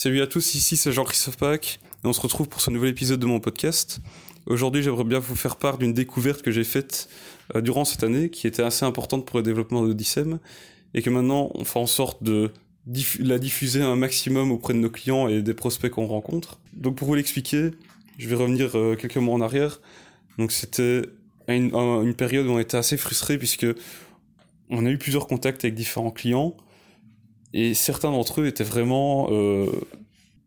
Salut à tous, ici c'est Jean-Christophe Pack et on se retrouve pour ce nouvel épisode de mon podcast. Aujourd'hui, j'aimerais bien vous faire part d'une découverte que j'ai faite euh, durant cette année qui était assez importante pour le développement de Dissem et que maintenant on fait en sorte de la diffuser un maximum auprès de nos clients et des prospects qu'on rencontre. Donc pour vous l'expliquer, je vais revenir euh, quelques mois en arrière. Donc c'était une, une période où on était assez frustré puisque on a eu plusieurs contacts avec différents clients et certains d'entre eux étaient vraiment euh,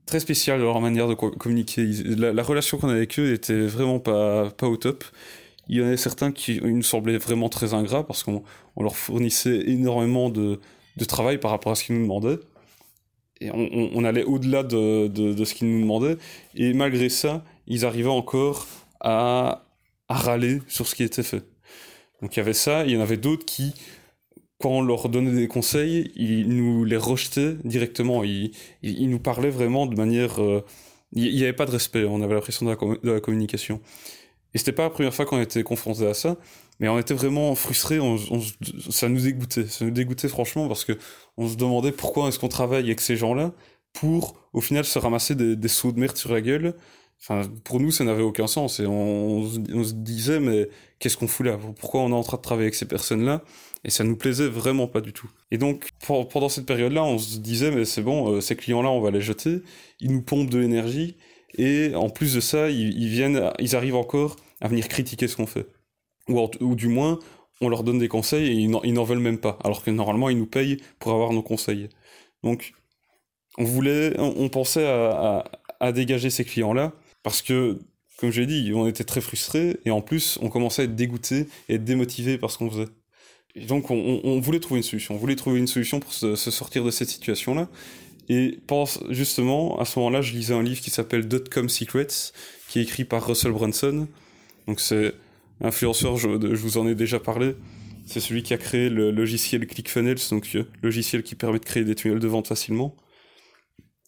très spéciaux dans leur manière de communiquer. La, relation qu'on avait avec eux était vraiment pas, pas au top. Il y en avait certains qui nous semblaient vraiment très ingrats parce qu'on on leur fournissait énormément de, de, travail par rapport à ce qu'ils nous demandaient. Et on, on, allait au-delà de, de, de, ce qu'ils nous demandaient. Et malgré ça, ils arrivaient encore à, à râler sur ce qui était fait. Donc il y avait ça, il y en avait d'autres qui quand on leur donnait des conseils, ils nous les rejetaient directement. Ils, ils, nous parlaient vraiment de manière... Euh, il n'y avait pas de respect, on avait l'impression de, de, la communication. Et c'était pas la première fois qu'on était confronté à ça, mais on était vraiment frustrés, ça nous dégoûtait. Ça nous dégoûtait franchement parce que on se demandait pourquoi est-ce qu'on travaille avec ces gens-là pour, au final, se ramasser des, des sauts de merde sur la gueule. Enfin, pour nous, ça n'avait aucun sens. Et on, on se disait, mais qu'est-ce qu'on fout là? Pourquoi on est en train de travailler avec ces personnes-là? Et ça nous plaisait vraiment pas du tout. Et donc, pendant cette période-là, on se disait, mais c'est bon, euh, ces clients-là, on va les jeter, ils nous pompent de l'énergie, et en plus de ça, ils, viennent, ils arrivent encore à venir critiquer ce qu'on fait. Ou, ou, du moins, on leur donne des conseils et ils n'en veulent même pas, alors que normalement, ils nous payent pour avoir nos conseils. Donc, on voulait, on, pensait à, à, à dégager ces clients-là, parce que comme j'ai dit, on était très frustrés, et en plus, on commençait à être dégoûtés et être démotivés par ce qu'on faisait. Et donc, on, voulait trouver une solution. On voulait trouver une solution pour se, sortir de cette situation-là. Et pense, justement, à ce moment-là, je lisais un livre qui s'appelle Dotcom Secrets, qui est écrit par Russell Brunson. Donc, c'est influenceur, je, je, vous en ai déjà parlé. C'est celui qui a créé le logiciel ClickFunnels, donc euh, logiciel qui permet de créer des tunnels de vente facilement.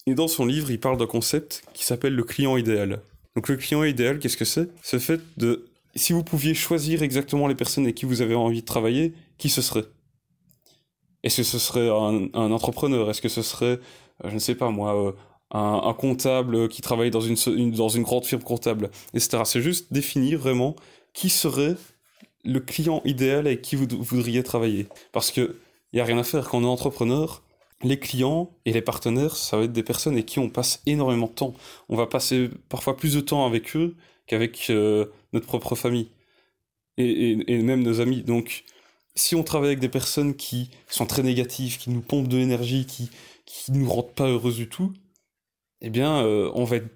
Et dans son livre, il parle d'un concept qui s'appelle le client idéal. Donc, le client idéal, qu'est-ce que c'est? Le fait de si vous pouviez choisir exactement les personnes avec qui vous avez envie de travailler, qui ce serait? Est-ce que ce serait un, entrepreneur? Est-ce que ce serait, euh, je ne sais pas moi, euh, un, comptable qui travaille dans une, dans une grande firme comptable, etc. C'est juste définir vraiment qui serait le client idéal avec qui vous voudriez travailler. Parce que il y a rien à faire quand on est entrepreneur. Les clients et les partenaires, ça va être des personnes avec qui on passe énormément de temps. On va passer parfois plus de temps avec eux qu'avec euh, notre propre famille et, et, même nos amis. Donc, si on travaille avec des personnes qui sont très négatives, qui nous pompent de l'énergie, qui qui nous rendent pas heureux du tout, eh bien, euh, on va être,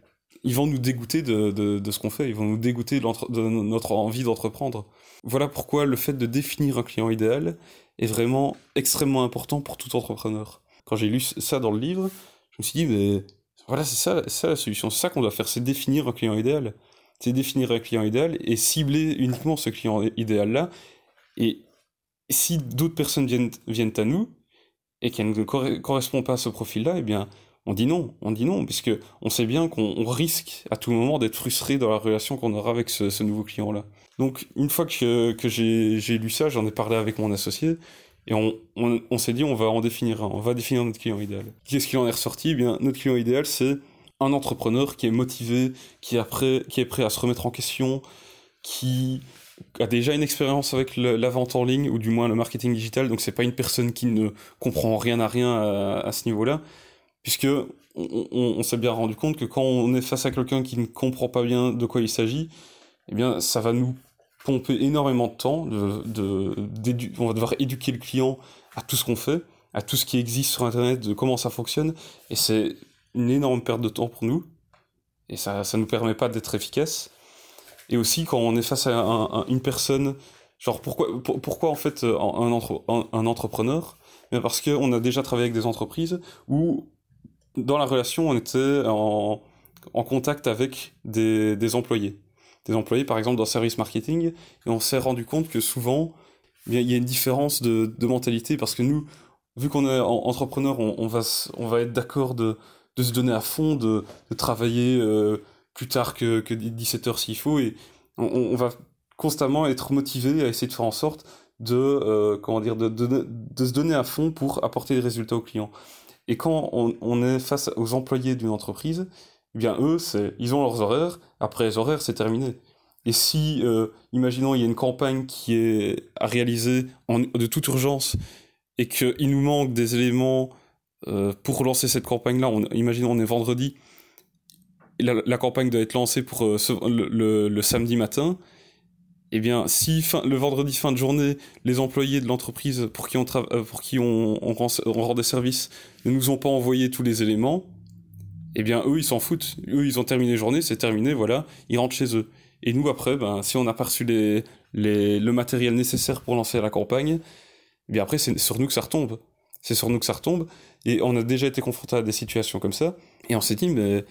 ils vont nous dégoûter de, de, de ce qu'on fait, ils vont nous dégoûter de notre envie d'entreprendre. Voilà pourquoi le fait de définir un client idéal est vraiment extrêmement important pour tout entrepreneur. Quand j'ai lu ça dans le livre, je me suis dit, mais voilà, c'est ça, ça la solution, c'est ça qu'on doit faire, c'est définir un client idéal c'est définir un client idéal et cibler uniquement ce client idéal-là. Et si d'autres personnes viennent, viennent à nous et qu'elles ne correspondent pas à ce profil-là, eh bien, on dit non, on dit non, puisque on sait bien qu'on risque à tout moment d'être frustré dans la relation qu'on aura avec ce, nouveau client-là. Donc, une fois que, que j'ai lu ça, j'en ai parlé avec mon associé, et on, on, s'est dit, on va en définir un, on va définir notre client idéal. Qu'est-ce qui en est ressorti? Eh bien, notre client idéal, c'est un entrepreneur qui est motivé, qui est, prêt, qui est prêt à se remettre en question, qui a déjà une expérience avec la vente en ligne ou du moins le marketing digital, donc c'est pas une personne qui ne comprend rien à rien à, ce niveau-là, puisque on, on s'est bien rendu compte que quand on est face à quelqu'un qui ne comprend pas bien de quoi il s'agit, eh bien ça va nous pomper énormément de temps, on va devoir éduquer le client à tout ce qu'on fait, à tout ce qui existe sur Internet, de comment ça fonctionne, et c'est une énorme perte de temps pour nous, et ça ça nous permet pas d'être efficace. Et aussi quand on est face à un, un, une personne, genre pourquoi pour, pourquoi en fait un, entre, un, entrepreneur? Parce qu'on a déjà travaillé avec des entreprises où dans la relation on était en, contact avec des employés. Des employés par exemple dans service marketing, et on s'est rendu compte que souvent il y a une différence de, de mentalité parce que nous, vu qu'on est entrepreneur, on, va, on va être d'accord de de se donner à fond, de, travailler euh, plus tard que, que 17 heures s'il faut, et on, on, va constamment être motivé à essayer de faire en sorte de, euh, comment dire, de, de, de, se donner à fond pour apporter des résultats aux clients. Et quand on, est face aux employés d'une entreprise, eh bien eux, ils ont leurs horaires, après les horaires, c'est terminé. Et si, euh, imaginons, il y a une campagne qui est à réaliser de toute urgence et qu'il nous manque des éléments euh, pour lancer cette campagne-là, imaginons on est vendredi, la, campagne doit être lancée pour euh, le, samedi matin, eh bien, si le vendredi fin de journée, les employés de l'entreprise pour qui on, rend, des services ne nous ont pas envoyé tous les éléments, eh bien, eux, ils s'en foutent. Eux, ils ont terminé la journée, c'est terminé, voilà, ils rentrent chez eux. Et nous, après, ben, si on n'a pas reçu les, le matériel nécessaire pour lancer la campagne, eh bien après, c'est sur nous que ça retombe. C'est sur nous que ça retombe. Et on a déjà été confronté à des situations comme ça. Et on s'est dit, mais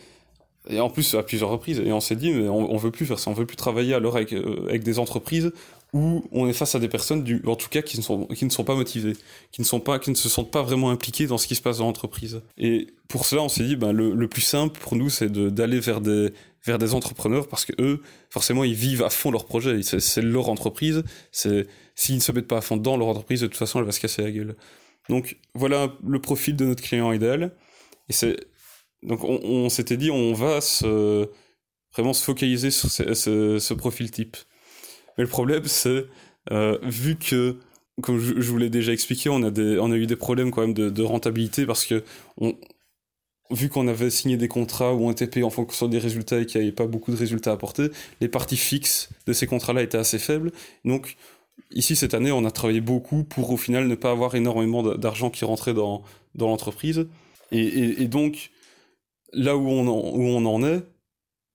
et en plus, à plusieurs reprises. Et on s'est dit, on, on, veut plus faire ça. On veut plus travailler alors avec, euh, avec des entreprises où on est face à des personnes, du, en tout cas, qui ne, sont, qui ne sont pas motivées, qui ne, sont pas, qui ne se sentent pas vraiment impliquées dans ce qui se passe dans l'entreprise. Et pour cela, on s'est dit, ben, le, le plus simple pour nous, c'est d'aller vers des, vers des entrepreneurs parce que eux, forcément, ils vivent à fond leur projet. C'est leur entreprise. C'est S'ils ne se mettent pas à fond dans leur entreprise, de toute façon, elle va se casser la gueule. Donc, voilà le profil de notre client idéal. Et c'est donc on, s'était dit, on va se, vraiment se focaliser sur ce, profil type. Mais le problème, c'est, euh, vu que, comme je, vous l'ai déjà expliqué, on a, des, on a eu des problèmes quand même de, rentabilité parce que, on, vu qu'on avait signé des contrats où on était payé en fonction des résultats et qu'il n'y avait pas beaucoup de résultats à apporter, les parties fixes de ces contrats-là étaient assez faibles. Donc, ici, cette année, on a travaillé beaucoup pour, au final, ne pas avoir énormément d'argent qui rentrait dans, dans l'entreprise. et, et donc, là où on, en, où on en est,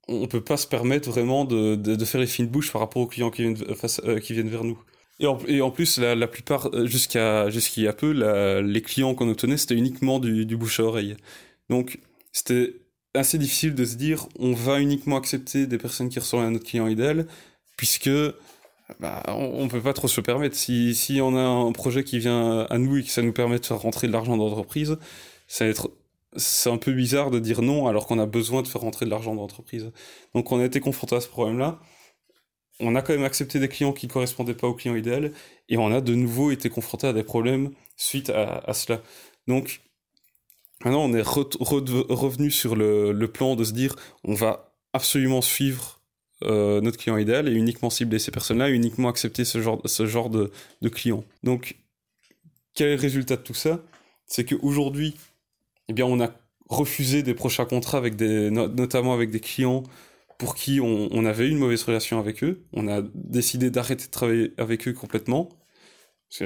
on peut pas se permettre vraiment de, de, faire les fines bouches par rapport aux clients qui viennent, euh, qui viennent vers nous. Et en, et en plus, la, plupart, euh, jusqu'à jusqu'il y a peu, les clients qu'on obtenait, c'était uniquement du, du bouche à oreille. Donc, c'était assez difficile de se dire, on va uniquement accepter des personnes qui ressemblent à notre client idéal, puisque bah, on, ne peut pas trop se le permettre. Si, si on a un projet qui vient à nous et que ça nous permet de faire rentrer de l'argent dans l'entreprise, ça va être c'est un peu bizarre de dire non alors qu'on a besoin de faire rentrer de l'argent dans l'entreprise. Donc on a été confronté à ce problème-là. On a quand même accepté des clients qui ne correspondaient pas au client idéal et on a de nouveau été confronté à des problèmes suite à, cela. Donc maintenant on est revenu sur le, plan de se dire on va absolument suivre euh, notre client idéal et uniquement cibler ces personnes-là, uniquement accepter ce genre, ce genre de, de clients. Donc quel est le résultat de tout ça? C'est qu'aujourd'hui, eh bien, on a refusé des prochains contrats avec notamment avec des clients pour qui on, avait une mauvaise relation avec eux. On a décidé d'arrêter de travailler avec eux complètement.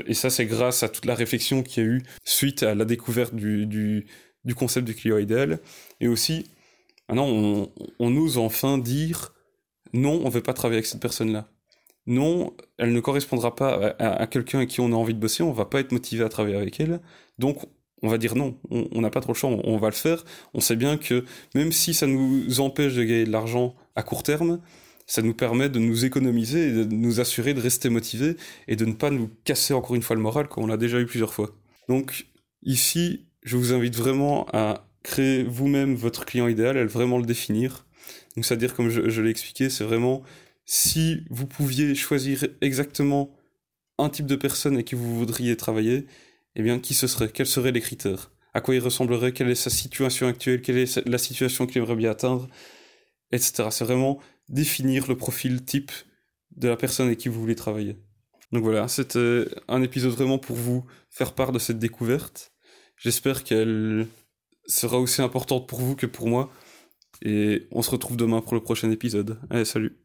Et ça, c'est grâce à toute la réflexion qu'il y a eu suite à la découverte du, concept du client idéal. Et aussi, maintenant, on, on ose enfin dire non, on ne veut pas travailler avec cette personne-là. Non, elle ne correspondra pas à, à quelqu'un avec qui on a envie de bosser, on va pas être motivé à travailler avec elle. Donc, on va dire non, on n'a pas trop le choix, on, va le faire. On sait bien que même si ça nous empêche de gagner de l'argent à court terme, ça nous permet de nous économiser et de nous assurer de rester motivés et de ne pas nous casser encore une fois le moral comme on l'a déjà eu plusieurs fois. Donc ici, je vous invite vraiment à créer vous-même votre client idéal, à vraiment le définir. C'est-à-dire comme je l'ai expliqué, c'est vraiment si vous pouviez choisir exactement un type de personne avec qui vous voudriez travailler, eh bien, qui ce serait? Quels seraient les critères? À quoi il ressemblerait? Quelle est sa situation actuelle? Quelle est la situation qu'il aimerait bien atteindre? Etc. C'est vraiment définir le profil type de la personne avec qui vous voulez travailler. Donc voilà, c'était un épisode vraiment pour vous faire part de cette découverte. J'espère qu'elle sera aussi importante pour vous que pour moi. Et on se retrouve demain pour le prochain épisode. Allez, salut